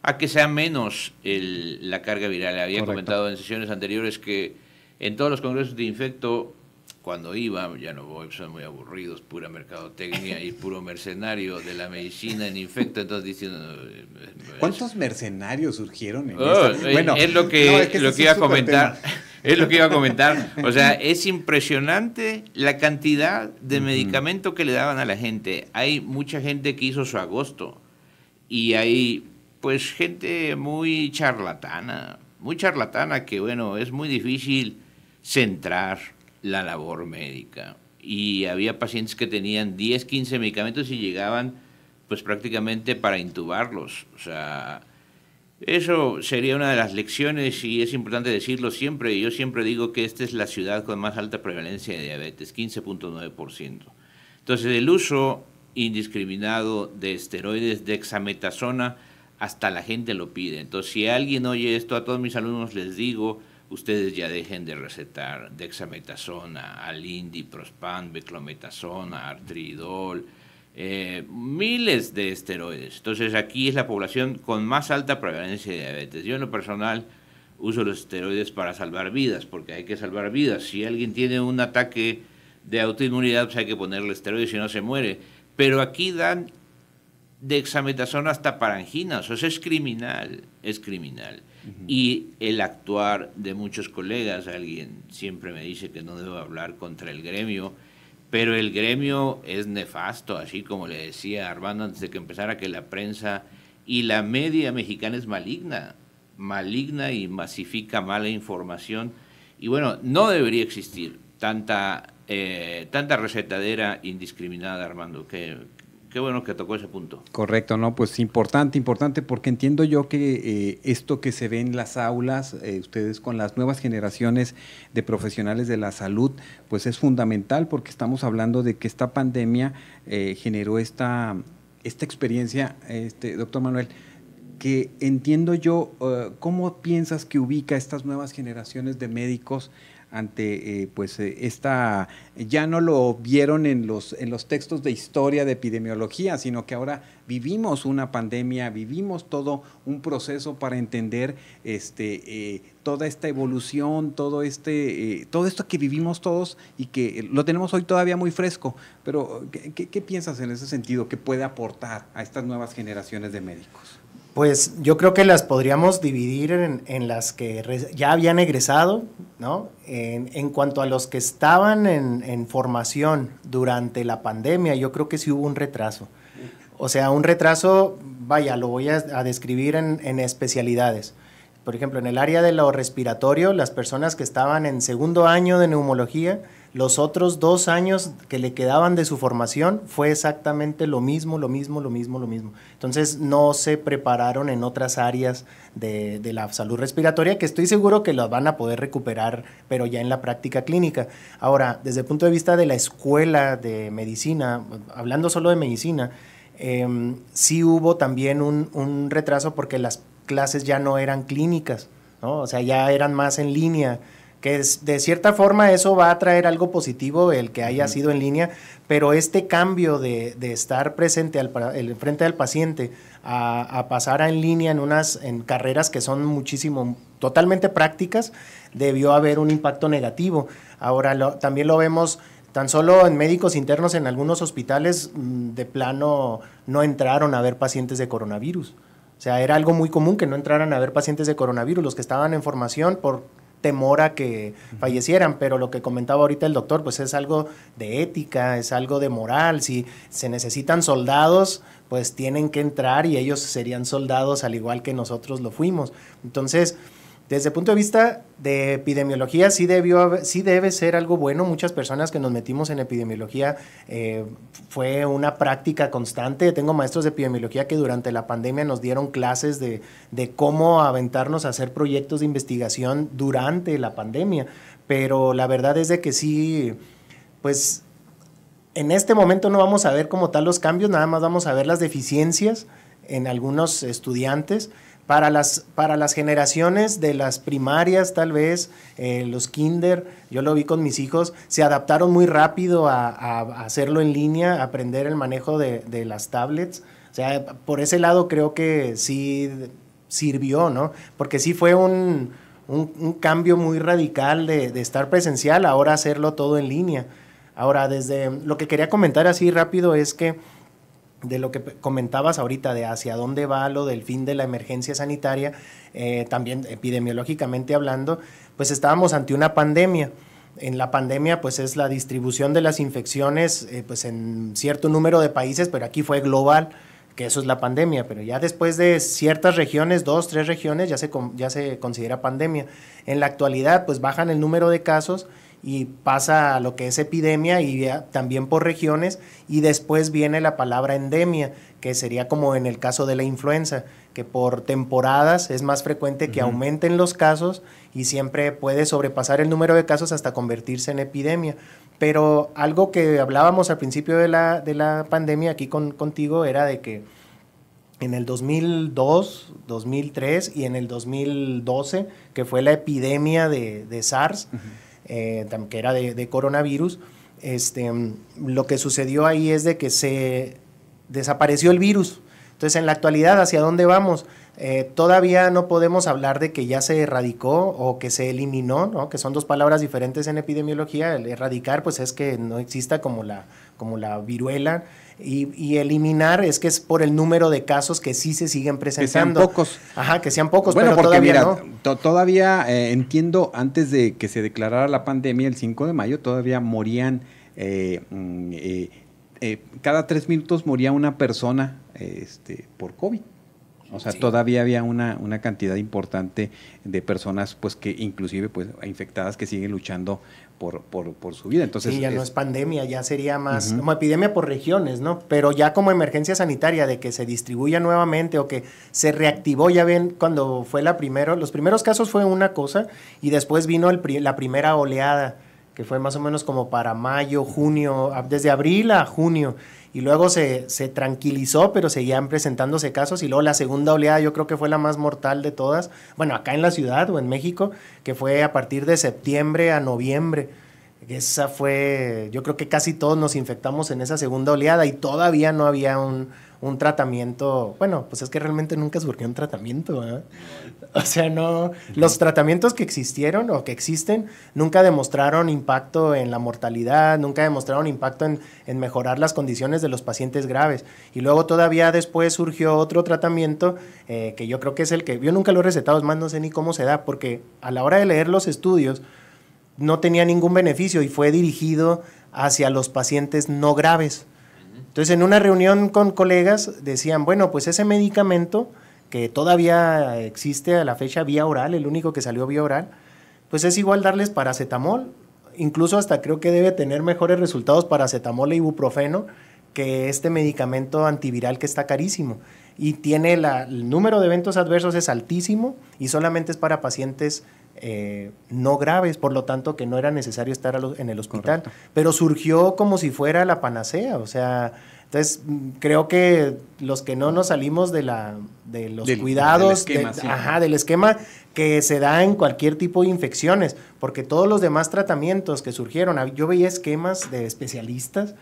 Speaker 3: a que sea menos la carga viral. Había comentado en sesiones anteriores que en todos los congresos de infecto, cuando iba, ya no voy, son muy aburridos, pura mercadotecnia y puro mercenario de la medicina en infecto, entonces diciendo... Eh,
Speaker 2: ¿Cuántos mercenarios surgieron en
Speaker 3: oh, Bueno, es lo que, lo que iba a comentar. [laughs] Es lo que iba a comentar. O sea, [laughs] es impresionante la cantidad de medicamento que le daban a la gente. Hay mucha gente que hizo su agosto y hay pues gente muy charlatana, muy charlatana que bueno, es muy difícil centrar la labor médica. Y había pacientes que tenían 10, 15 medicamentos y llegaban pues prácticamente para intubarlos. O sea, eso sería una de las lecciones y es importante decirlo siempre. Yo siempre digo que esta es la ciudad con más alta prevalencia de diabetes, 15.9%. Entonces, el uso indiscriminado de esteroides, de exametasona, hasta la gente lo pide. Entonces, si alguien oye esto, a todos mis alumnos les digo, ustedes ya dejen de recetar dexametasona, alindi, prospan, beclometasona, artridol, eh, miles de esteroides. Entonces, aquí es la población con más alta prevalencia de diabetes. Yo en lo personal uso los esteroides para salvar vidas, porque hay que salvar vidas. Si alguien tiene un ataque de autoinmunidad, pues hay que ponerle esteroides si no se muere. Pero aquí dan dexametasona hasta para anginas, o sea, es criminal, es criminal. Y el actuar de muchos colegas, alguien siempre me dice que no debo hablar contra el gremio, pero el gremio es nefasto, así como le decía Armando antes de que empezara que la prensa y la media mexicana es maligna, maligna y masifica mala información. Y bueno, no debería existir tanta, eh, tanta recetadera indiscriminada, Armando. ¿Qué, qué bueno que tocó ese punto.
Speaker 2: Correcto, no, pues importante, importante, porque entiendo yo que eh, esto que se ve en las aulas, eh, ustedes con las nuevas generaciones de profesionales de la salud, pues es fundamental porque estamos hablando de que esta pandemia eh, generó esta, esta experiencia, este, doctor Manuel, que entiendo yo, ¿cómo piensas que ubica estas nuevas generaciones de médicos ante eh, pues eh, esta ya no lo vieron en los en los textos de historia de epidemiología sino que ahora vivimos una pandemia vivimos todo un proceso para entender este eh, toda esta evolución todo este todo esto que vivimos todos y que lo tenemos hoy todavía muy fresco. Pero ¿qué, qué piensas en ese sentido que puede aportar a estas nuevas generaciones de médicos
Speaker 4: pues yo creo que las podríamos dividir en, las que ya habían egresado, ¿no? En, cuanto a los que estaban en, formación durante la pandemia, yo creo que sí hubo un retraso. O sea, un retraso, vaya, lo voy a, describir en especialidades. Por ejemplo, en el área de lo respiratorio, las personas que estaban en segundo año de neumología, los otros dos años que le quedaban de su formación fue exactamente lo mismo, lo mismo, lo mismo, lo mismo. Entonces no se prepararon en otras áreas de, la salud respiratoria que estoy seguro que las van a poder recuperar, pero ya en la práctica clínica. Ahora, desde el punto de vista de la escuela de medicina, hablando solo de medicina, em, sí hubo también un, un retraso porque las clases ya no eran clínicas, ¿no? O sea, ya eran más en línea, que de cierta forma eso va a traer algo positivo el que haya sido en línea, pero este cambio de, estar presente al, el, frente al paciente a, pasar a en línea en unas en carreras que son muchísimo, totalmente prácticas, debió haber un impacto negativo. Ahora también lo vemos tan solo en médicos internos en algunos hospitales mm, de plano no entraron a ver pacientes de coronavirus. O sea, era algo muy común que no entraran a ver pacientes de coronavirus, los que estaban en formación por temor a que fallecieran, pero lo que comentaba ahorita el doctor, pues es algo de ética, es algo de moral, si se necesitan soldados, pues tienen que entrar y ellos serían soldados al igual que nosotros lo fuimos. Entonces, desde el punto de vista de epidemiología, sí, debió, sí debe ser algo bueno. Muchas personas que nos metimos en epidemiología eh, fue una práctica constante. Tengo maestros de epidemiología que durante la pandemia nos dieron clases de, de cómo aventarnos a hacer proyectos de investigación durante la pandemia. Pero la verdad es de que sí, pues en este momento no vamos a ver como tal los cambios, nada más vamos a ver las deficiencias en algunos estudiantes para las, para las generaciones de las primarias, tal vez, eh, los kinder, yo lo vi con mis hijos, se adaptaron muy rápido a, hacerlo en línea, aprender el manejo de, las tablets. O sea, por ese lado creo que sí sirvió, ¿no? Porque sí fue un, cambio muy radical de, de, estar presencial, ahora hacerlo todo en línea. Ahora, desde lo que quería comentar así rápido es que de lo que comentabas ahorita, de hacia dónde va lo del fin de la emergencia sanitaria, eh, también epidemiológicamente hablando, pues estábamos ante una pandemia. En la pandemia, pues es la distribución de las infecciones, eh, pues en cierto número de países, pero aquí fue global, que eso es la pandemia, pero ya después de ciertas regiones, dos, tres regiones, ya se, ya se considera pandemia. En la actualidad, pues bajan el número de casos y pasa a lo que es epidemia y también por regiones y después viene la palabra endemia, que sería como en el caso de la influenza, que por temporadas es más frecuente que aumenten los casos y siempre puede sobrepasar el número de casos hasta convertirse en epidemia. Pero algo que hablábamos al principio de la, de la pandemia aquí con, contigo era de que en el 2002, 2003 y en el 2012, que fue la epidemia de, de SARS, eh, que era de, coronavirus, este, lo que sucedió ahí es de que se desapareció el virus. Entonces, en la actualidad, ¿hacia dónde vamos? Eh, todavía no podemos hablar de que ya se erradicó o que se eliminó, ¿no? que son dos palabras diferentes en epidemiología. El erradicar, pues es que no exista como la, como la viruela y, eliminar es que es por el número de casos que sí se siguen presentando.
Speaker 2: Que sean pocos.
Speaker 4: Ajá, que sean pocos,
Speaker 2: bueno, pero porque todavía mira, todavía eh, entiendo, antes de que se declarara la pandemia el 5 de mayo, todavía morían, eh, mm, eh, cada tres minutos moría una persona este, por COVID. O sea, todavía había una, una cantidad importante de personas, pues que inclusive pues infectadas que siguen luchando por, por, por su vida. Entonces,
Speaker 4: sí, ya no es pandemia, ya sería más como epidemia por regiones, ¿no? Pero ya como emergencia sanitaria de que se distribuya nuevamente o que se reactivó, ya ven, cuando fue la primera, los primeros casos fue una cosa y después vino el, la primera oleada, que fue más o menos como para mayo, junio, desde abril a junio y luego se, se, tranquilizó, pero seguían presentándose casos y luego la segunda oleada yo creo que fue la más mortal de todas, bueno, acá en la ciudad o en México, que fue a partir de septiembre a noviembre. Esa fue, yo creo que casi todos nos infectamos en esa segunda oleada y todavía no había un, un tratamiento, bueno, pues es que realmente nunca surgió un tratamiento, O sea, no, los tratamientos que existieron o que existen nunca demostraron impacto en la mortalidad, nunca demostraron impacto en, en mejorar las condiciones de los pacientes graves. Y luego todavía después surgió otro tratamiento eh, que yo creo que es el que, yo nunca lo he recetado, es más, no sé ni cómo se da, porque a la hora de leer los estudios no tenía ningún beneficio y fue dirigido hacia los pacientes no graves. Entonces, en una reunión con colegas decían, bueno, pues ese medicamento que todavía existe a la fecha vía oral, el único que salió vía oral, pues es igual darles paracetamol, incluso hasta creo que debe tener mejores resultados paracetamol e ibuprofeno que este medicamento antiviral que está carísimo. Y tiene la, el número de eventos adversos es altísimo y solamente es para pacientes eh, no graves, por lo tanto que no era necesario estar en el hospital, pero surgió como si fuera la panacea, o sea, entonces creo que los que no nos salimos de la de los cuidados del esquema, del esquema que se da en cualquier tipo de infecciones, porque todos los demás tratamientos que surgieron, yo veía esquemas de especialistas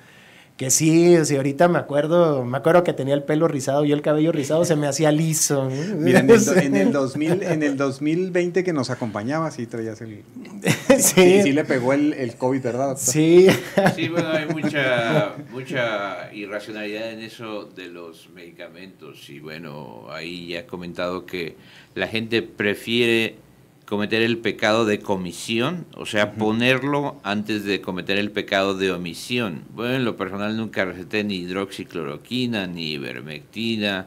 Speaker 4: que sí, sí, ahorita me acuerdo, me acuerdo que tenía el pelo rizado y el cabello rizado se me hacía liso.
Speaker 2: Mira, en el, 2000, en el [laughs] 2020 que nos acompañaba, sí traías el... [laughs] Sí, sí, le pegó el, el, COVID, ¿verdad?
Speaker 3: Sí. Sí, bueno, hay mucha, mucha irracionalidad en eso de los medicamentos y bueno, ahí ya he comentado que la gente prefiere cometer el pecado de comisión, o sea, ponerlo antes de cometer el pecado de omisión. Bueno, en lo personal nunca receté ni hidroxicloroquina, ni ivermectina,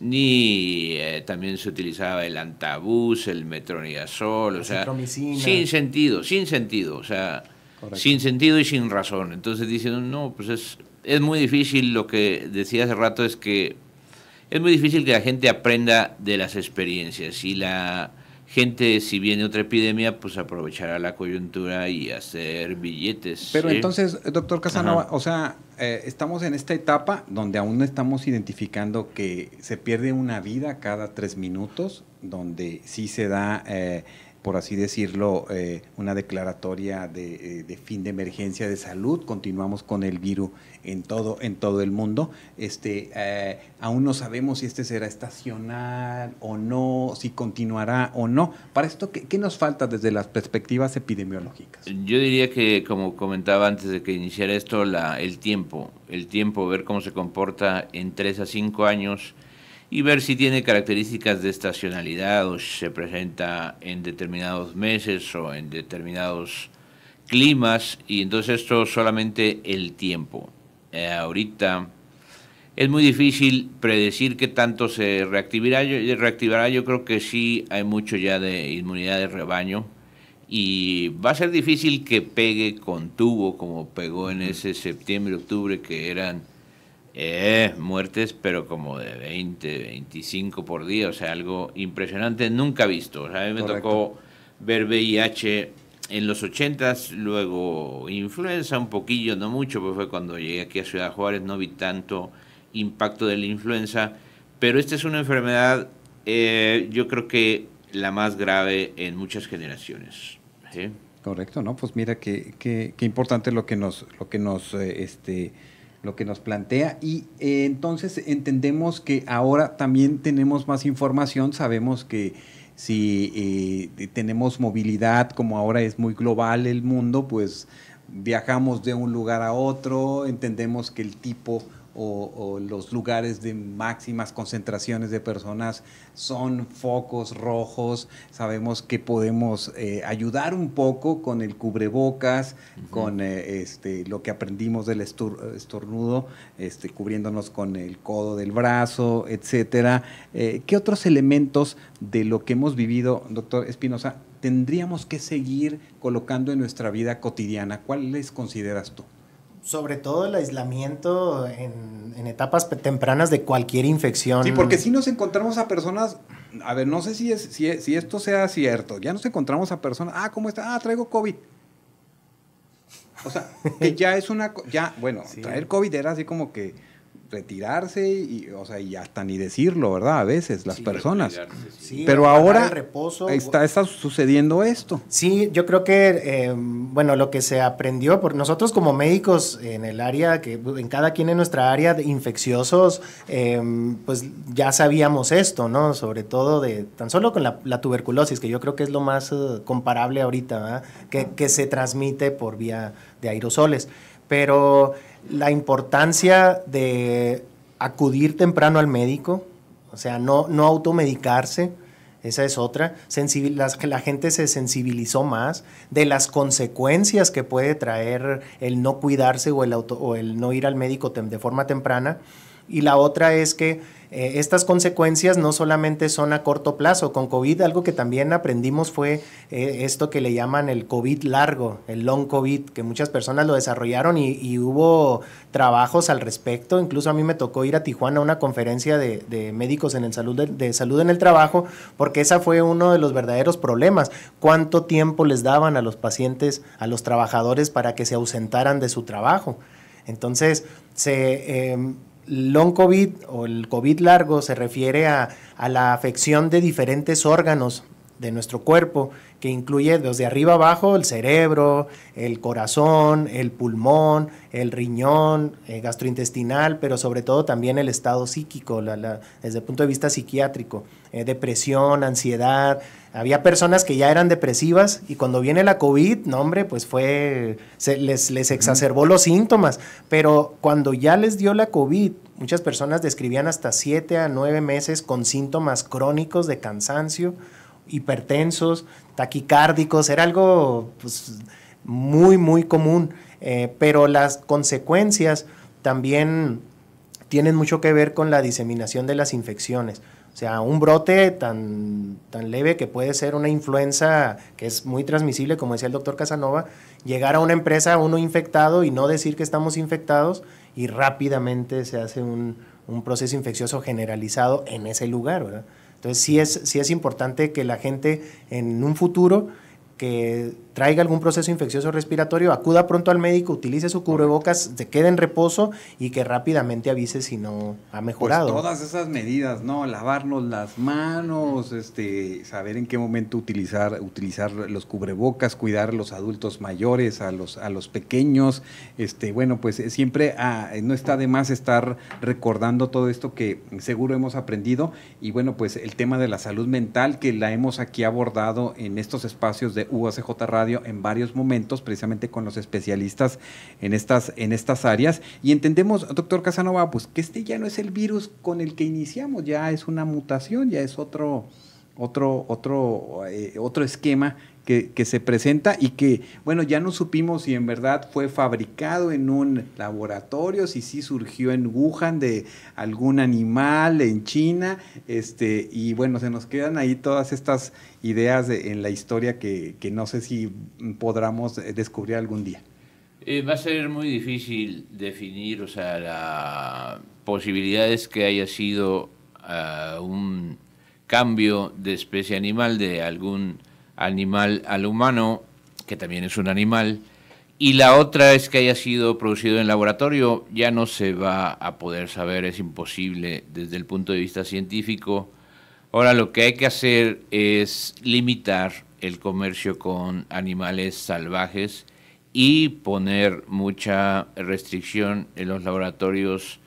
Speaker 3: ni eh, también se utilizaba el antabús, el metronidazol, o sea, sin sentido, sin sentido, o sea, sin sentido y sin razón. Entonces dicen, no, pues es, es muy difícil, lo que decía hace rato es que es muy difícil que la gente aprenda de las experiencias y la gente, si viene otra epidemia, pues aprovechará la coyuntura y hacer billetes.
Speaker 2: Pero entonces, doctor Casanova, o sea, eh, estamos en esta etapa donde aún no estamos identificando que se pierde una vida cada tres minutos, donde sí se da... Eh, por así decirlo, eh, una declaratoria de, de, fin de emergencia de salud. Continuamos con el virus en todo, en todo el mundo. Este, eh, aún no sabemos si este será estacional o no, si continuará o no. Para esto, ¿qué, nos falta desde las perspectivas epidemiológicas?
Speaker 3: Yo diría que, como comentaba antes de que iniciara esto, la, el tiempo, el tiempo, ver cómo se comporta en tres a cinco años y ver si tiene características de estacionalidad o si se presenta en determinados meses o en determinados climas y entonces esto solamente el tiempo. Eh, ahorita es muy difícil predecir qué tanto se reactivará. Yo, reactivará. Yo creo que sí hay mucho ya de inmunidad de rebaño y va a ser difícil que pegue con tubo como pegó en ese septiembre, octubre, que eran eh, muertes, pero como de 20, 25 por día, o sea, algo impresionante, nunca visto. O sea, a mí me tocó ver VIH en los 80 luego influenza un poquillo, no mucho, pues fue cuando llegué aquí a Ciudad Juárez, no vi tanto impacto de la influenza, pero esta es una enfermedad, eh, yo creo que la más grave en muchas generaciones.
Speaker 2: Correcto, ¿no? Pues mira qué, qué, qué importante lo que nos, lo que nos, eh, este, lo que nos plantea. Y eh, entonces entendemos que ahora también tenemos más información, sabemos que si eh, tenemos movilidad, como ahora es muy global el mundo, pues viajamos de un lugar a otro, entendemos que el tipo o, los lugares de máximas concentraciones de personas son focos rojos. Sabemos que podemos eh, ayudar un poco con el cubrebocas, con eh, este, lo que aprendimos del estornudo, este, cubriéndonos con el codo del brazo, etcétera. Eh, ¿Qué otros elementos de lo que hemos vivido, doctor Espinosa, tendríamos que seguir colocando en nuestra vida cotidiana? ¿Cuáles consideras tú?
Speaker 4: Sobre todo el aislamiento en, etapas tempranas de cualquier infección.
Speaker 2: Sí, porque si nos encontramos a personas, a ver, no sé si, es, si, si esto sea cierto, ya nos encontramos a personas, ah, ¿cómo está? Ah, traigo COVID. O sea, que [laughs] ya es una, ya, bueno, traer COVID era así como que retirarse y, o sea, y hasta ni decirlo, ¿verdad? A veces las personas. Pero ahora está, está, sucediendo esto.
Speaker 4: Sí, yo creo que, eh, bueno, lo que se aprendió, por nosotros como médicos en el área, que en cada quien en nuestra área de infecciosos, eh, pues ya sabíamos esto, ¿no? Sobre todo de, tan solo con la, tuberculosis, que yo creo que es lo más eh, comparable ahorita, ¿verdad? Que, que se transmite por vía de aerosoles. Pero la importancia de acudir temprano al médico, o sea, no, no automedicarse, esa es otra. que la gente se sensibilizó más de las consecuencias que puede traer el no cuidarse o el, o el no ir al médico de forma temprana. Y la otra es que eh, estas consecuencias no solamente son a corto plazo. Con COVID algo que también aprendimos fue eh, esto que le llaman el COVID largo, el long COVID, que muchas personas lo desarrollaron y, hubo trabajos al respecto. Incluso a mí me tocó ir a Tijuana a una conferencia de, médicos en el salud de, salud en el trabajo, porque esa fue uno de los verdaderos problemas. ¿Cuánto tiempo les daban a los pacientes, a los trabajadores para que se ausentaran de su trabajo? Entonces, se... Em, long COVID o el COVID largo se refiere a, la afección de diferentes órganos de nuestro cuerpo, que incluye desde arriba abajo el cerebro, el corazón, el pulmón, el riñón, eh, gastrointestinal, pero sobre todo también el estado psíquico, desde el punto de vista psiquiátrico, eh, depresión, ansiedad. Había personas que ya eran depresivas y cuando viene la COVID, no hombre, pues fue, les, les exacerbó los síntomas, pero cuando ya les dio la COVID, muchas personas describían hasta siete a nueve meses con síntomas crónicos de cansancio, hipertensos, taquicárdicos, era algo pues, muy, muy común, eh, pero las consecuencias también tienen mucho que ver con la diseminación de las infecciones. O sea, un brote tan, tan leve que puede ser una influenza que es muy transmisible, como decía el doctor Casanova, llegar a una empresa uno infectado y no decir que estamos infectados y rápidamente se hace un, un proceso infeccioso generalizado en ese lugar, ¿verdad? Entonces sí es, sí es importante que la gente en un futuro que traiga algún proceso infeccioso respiratorio, acuda pronto al médico, utilice su cubrebocas, se quede en reposo y que rápidamente avise si no ha pues mejorado.
Speaker 2: Pues todas esas medidas, ¿no? Lavarnos las manos, este, saber en qué momento utilizar, utilizar los cubrebocas, cuidar a los adultos mayores, a los, a los pequeños, este, bueno, pues eh, siempre ah, no está de más estar recordando todo esto que seguro hemos aprendido y bueno, pues el tema de la salud mental que la hemos aquí abordado en estos espacios de UACJ Radio en varios momentos, precisamente con los especialistas en estas, en estas áreas. Y entendemos, doctor Casanova, pues que este ya no es el virus con el que iniciamos, ya es una mutación, ya es otro, otro, otro, eh, otro esquema que, se presenta y que, bueno, ya no supimos si en verdad fue fabricado en un laboratorio, si sí surgió en Wuhan de algún animal en China, este, y bueno, se nos quedan ahí todas estas ideas en la historia que, no sé si podamos descubrir algún día.
Speaker 3: Eh, va a ser muy difícil definir, o sea, la posibilidades que haya sido ah, un cambio de especie animal de algún animal al humano, que también es un animal, y la otra es que haya sido producido en laboratorio, ya no se va a poder saber, es imposible desde el punto de vista científico. Ahora lo que hay que hacer es limitar el comercio con animales salvajes y poner mucha restricción en los laboratorios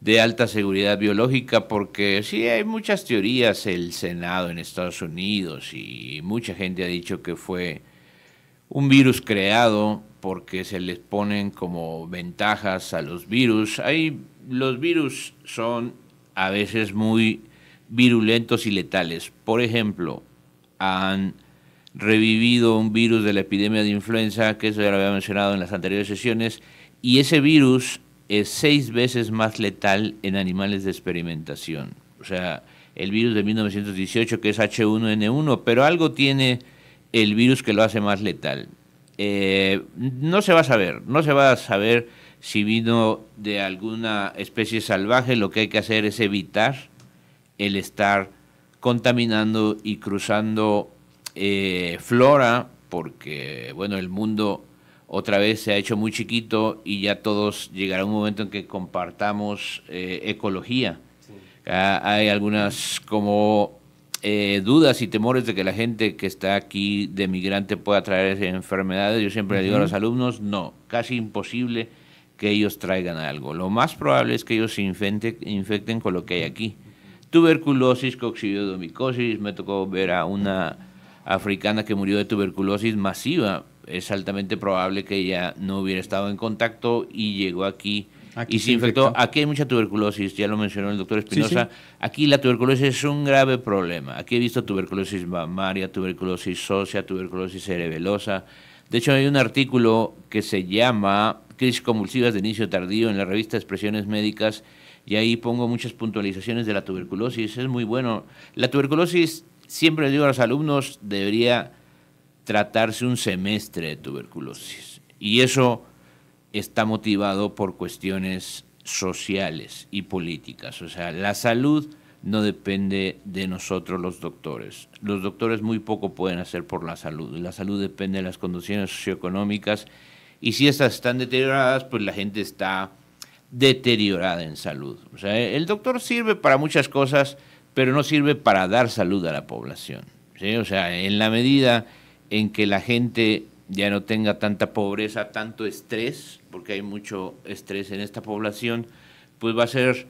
Speaker 3: de alta seguridad biológica, porque sí hay muchas teorías, el Senado en Estados Unidos y mucha gente ha dicho que fue un virus creado porque se les ponen como ventajas a los virus. Hay, los virus son a veces muy virulentos y letales. Por ejemplo, han revivido un virus de la epidemia de influenza, que eso ya lo había mencionado en las anteriores sesiones, y ese virus es seis veces más letal en animales de experimentación. O sea, el virus de 1918, que es H1N1, pero algo tiene el virus que lo hace más letal. Eh, no se va a saber, no se va a saber si vino de alguna especie salvaje, lo que hay que hacer es evitar el estar contaminando y cruzando eh, flora, porque bueno, el mundo otra vez se ha hecho muy chiquito y ya todos llegará un momento en que compartamos eh, ecología. Ah, hay algunas como eh, dudas y temores de que la gente que está aquí de migrante pueda traer enfermedades. Yo siempre le digo a los alumnos, no, casi imposible que ellos traigan algo. Lo más probable es que ellos se infecten con lo que hay aquí. Tuberculosis, coccidioidomicosis, me tocó ver a una africana que murió de tuberculosis masiva. Es altamente probable que ella no hubiera estado en contacto y llegó aquí, y se infectó. Aquí hay mucha tuberculosis, ya lo mencionó el doctor Espinosa. Aquí la tuberculosis es un grave problema. Aquí he visto tuberculosis mamaria, tuberculosis ósea, tuberculosis cerebelosa. De hecho, hay un artículo que se llama Crisis convulsivas de inicio tardío en la revista Expresiones Médicas y ahí pongo muchas puntualizaciones de la tuberculosis. Es muy bueno. La tuberculosis siempre digo a los alumnos, debería tratarse un semestre de tuberculosis. Y eso está motivado por cuestiones sociales y políticas. O sea, la salud no depende de nosotros los doctores. Los doctores muy poco pueden hacer por la salud. La salud depende de las condiciones socioeconómicas y si estas están deterioradas, pues la gente está deteriorada en salud. O sea, el doctor sirve para muchas cosas, pero no sirve para dar salud a la población. O sea, en la medida en que la gente ya no tenga tanta pobreza, tanto estrés, porque hay mucho estrés en esta población, pues va a ser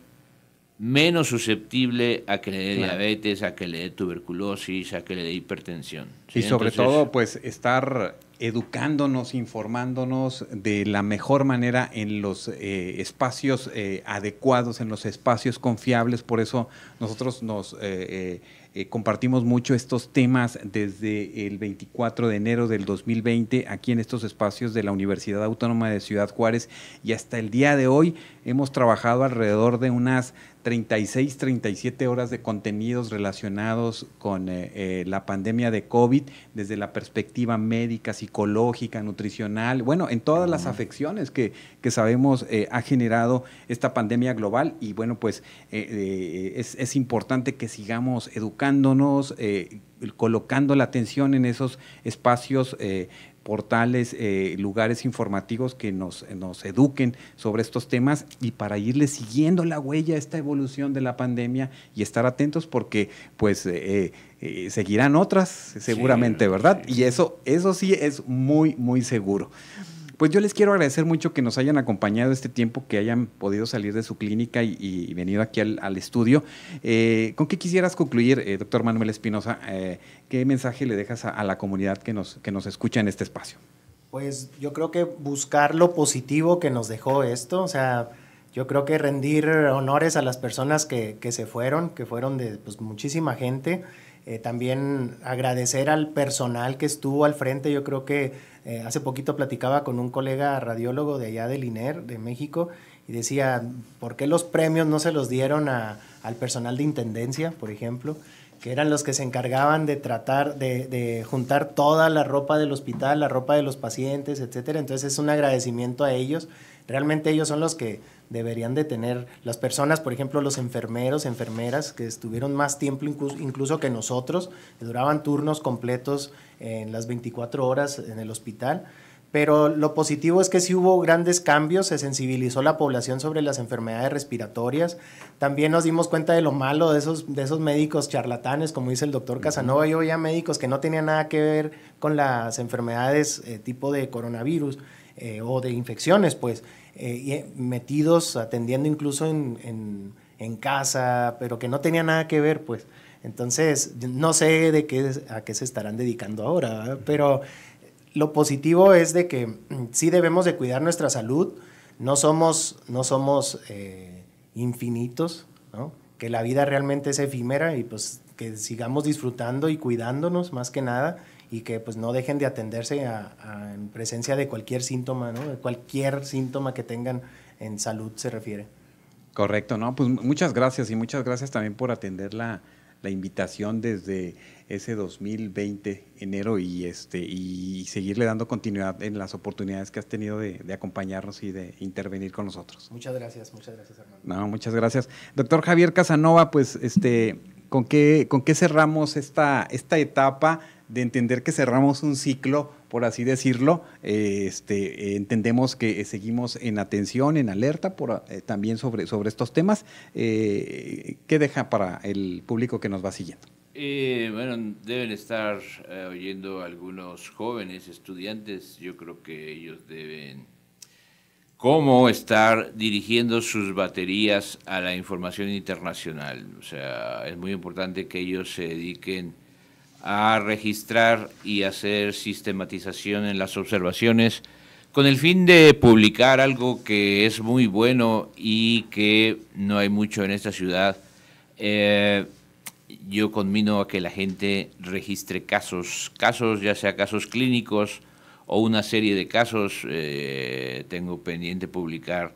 Speaker 3: menos susceptible a que le dé diabetes, a que le dé tuberculosis, a que le dé hipertensión.
Speaker 2: Y sobre todo, pues estar educándonos, informándonos de la mejor manera en los eh, espacios eh, adecuados, en los espacios confiables. Por eso nosotros nos eh, compartimos mucho estos temas desde el 24 de enero del 2020 aquí en estos espacios de la Universidad Autónoma de Ciudad Juárez y hasta el día de hoy hemos trabajado alrededor de unas 36, 37 horas de contenidos relacionados con eh, eh, la pandemia de COVID desde la perspectiva médica, psicológica, nutricional, bueno, en todas las afecciones que, que sabemos eh, ha generado esta pandemia global y bueno, pues es, es, importante que sigamos educándonos, colocando la atención en esos espacios portales, eh, lugares informativos que nos, nos eduquen sobre estos temas y para irle siguiendo la huella a esta evolución de la pandemia y estar atentos porque pues eh, eh, seguirán otras seguramente, ¿verdad? Y eso, eso sí es muy, muy seguro. Pues yo les quiero agradecer mucho que nos hayan acompañado este tiempo, que hayan podido salir de su clínica y, venido aquí al, estudio. Eh, ¿Con qué quisieras concluir, eh, doctor Manuel Espinosa? Eh, ¿Qué mensaje le dejas a, la comunidad que nos, que nos escucha en este espacio?
Speaker 4: Pues yo creo que buscar lo positivo que nos dejó esto, o sea, yo creo que rendir honores a las personas que, que se fueron, que fueron de pues, muchísima gente. También agradecer al personal que estuvo al frente. Yo creo que eh, hace poquito platicaba con un colega radiólogo de allá del INER, de México, y decía, ¿por qué los premios no se los dieron al personal de intendencia, por ejemplo? Que eran los que se encargaban de tratar de, de, juntar toda la ropa del hospital, la ropa de los pacientes, etcétera. Entonces es un agradecimiento a ellos. Realmente ellos son los que deberían de tener las personas, por ejemplo, los enfermeros, enfermeras, que estuvieron más tiempo incluso, que nosotros, que duraban turnos completos en las 24 horas en el hospital. Pero lo positivo es que sí hubo grandes cambios, se sensibilizó la población sobre las enfermedades respiratorias. También nos dimos cuenta de lo malo de esos, de esos médicos charlatanes, como dice el doctor Casanova. Yo veía médicos que no tenían nada que ver con las enfermedades eh, tipo de coronavirus eh, o de infecciones, pues. Eh, metidos atendiendo incluso en, casa, pero que no tenía nada que ver, pues. Entonces, no sé de qué, a qué se estarán dedicando ahora, pero lo positivo es de que mm, sí debemos de cuidar nuestra salud, no somos, no somos eh, infinitos, ¿no? que la vida realmente es efímera y pues que sigamos disfrutando y cuidándonos más que nada y que pues no dejen de atenderse en presencia de cualquier síntoma, ¿no? de cualquier síntoma que tengan en salud se refiere.
Speaker 2: Correcto, ¿no? Pues muchas gracias y muchas gracias también por atender la, la invitación desde ese 2020, enero, y, este, y seguirle dando continuidad en las oportunidades que has tenido de, acompañarnos y de intervenir con nosotros.
Speaker 4: Muchas gracias, muchas gracias, hermano.
Speaker 2: No, muchas gracias. Doctor Javier Casanova, pues, este, ¿con qué, con qué cerramos esta, esta etapa de entender que cerramos un ciclo? por así decirlo, eh, este, entendemos que seguimos en atención, en alerta por, eh, también sobre, sobre estos temas. Eh, ¿Qué deja para el público que nos va siguiendo?
Speaker 3: Bueno, deben estar oyendo algunos jóvenes estudiantes, yo creo que ellos deben cómo estar dirigiendo sus baterías a la información internacional. O sea, es muy importante que ellos se dediquen a registrar y hacer sistematización en las observaciones con el fin de publicar algo que es muy bueno y que no hay mucho en esta ciudad. Eh, yo conmino a que la gente registre casos, casos ya sea casos clínicos o una serie de casos. Eh, tengo pendiente publicar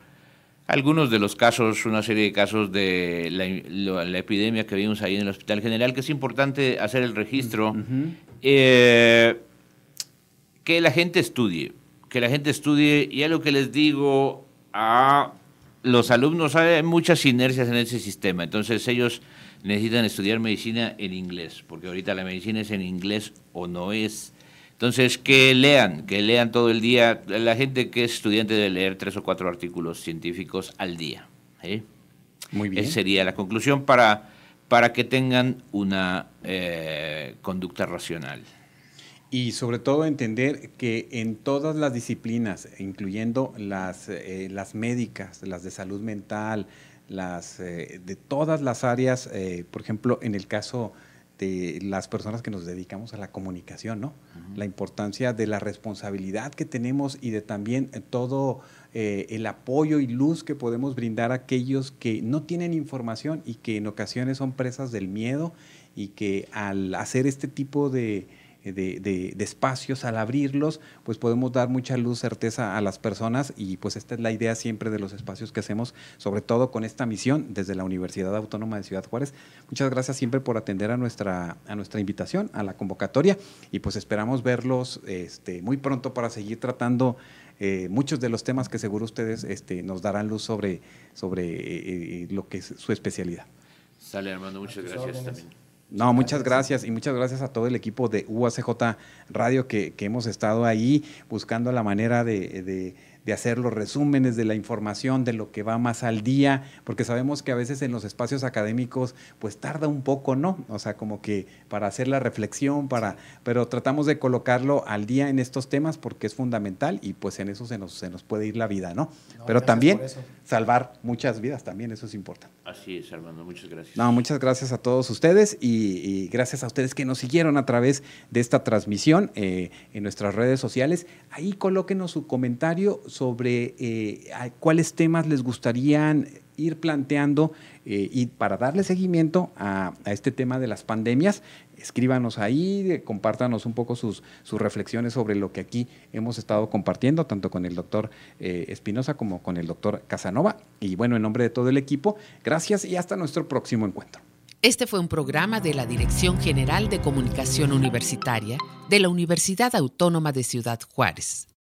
Speaker 3: algunos de los casos, una serie de casos de la, epidemia que vimos ahí en el Hospital General, que es importante hacer el registro, eh, que la gente estudie, que la gente estudie, y a lo que les digo a los alumnos, hay muchas inercias en ese sistema, entonces ellos necesitan estudiar medicina en inglés, porque ahorita la medicina es en inglés o no es. Entonces, que lean, que lean todo el día. La gente que es estudiante debe leer tres o cuatro artículos científicos al día. Muy bien. Esa sería la conclusión para, para que tengan una eh, conducta racional.
Speaker 2: Y sobre todo entender que en todas las disciplinas, incluyendo las, eh, las médicas, las de salud mental, las eh, de todas las áreas, por ejemplo, en el caso de las personas que nos dedicamos a la comunicación, ¿no? La importancia de la responsabilidad que tenemos y de también eh, todo eh, el apoyo y luz que podemos brindar a aquellos que no tienen información y que en ocasiones son presas del miedo y que al hacer este tipo de, de, espacios, al abrirlos, pues podemos dar mucha luz, certeza a las personas y pues esta es la idea siempre de los espacios que hacemos, sobre todo con esta misión desde la Universidad Autónoma de Ciudad Juárez. Muchas gracias siempre por atender a nuestra, a nuestra invitación, a la convocatoria y pues esperamos verlos este, muy pronto para seguir tratando eh, muchos de los temas que seguro ustedes este, nos darán luz sobre, sobre eh, eh, lo que es su especialidad.
Speaker 3: Sale, Armando, muchas gracias también.
Speaker 2: No, muchas gracias. Y muchas gracias a todo el equipo de UACJ Radio que, que hemos estado ahí buscando la manera de de hacer los resúmenes de la información, de lo que va más al día, porque sabemos que a veces en los espacios académicos pues tarda un poco, ¿no? O sea, como que para hacer la reflexión, para, pero tratamos de colocarlo al día en estos temas porque es fundamental y pues en eso se nos, se nos puede ir la vida, ¿no? pero también salvar muchas vidas, también eso es importante.
Speaker 3: Así es, Armando, muchas gracias.
Speaker 2: No, muchas gracias a todos ustedes y, gracias a ustedes que nos siguieron a través de esta transmisión eh, en nuestras redes sociales. Ahí colóquenos su comentario sobre eh, cuáles temas les gustarían ir planteando eh, y para darle seguimiento a, este tema de las pandemias, escríbanos ahí, compártanos un poco sus, sus, reflexiones sobre lo que aquí hemos estado compartiendo, tanto con el doctor eh, Espinosa como con el doctor Casanova. Y bueno, en nombre de todo el equipo, gracias y hasta nuestro próximo encuentro.
Speaker 1: Este fue un programa de la Dirección General de Comunicación Universitaria de la Universidad Autónoma de Ciudad Juárez.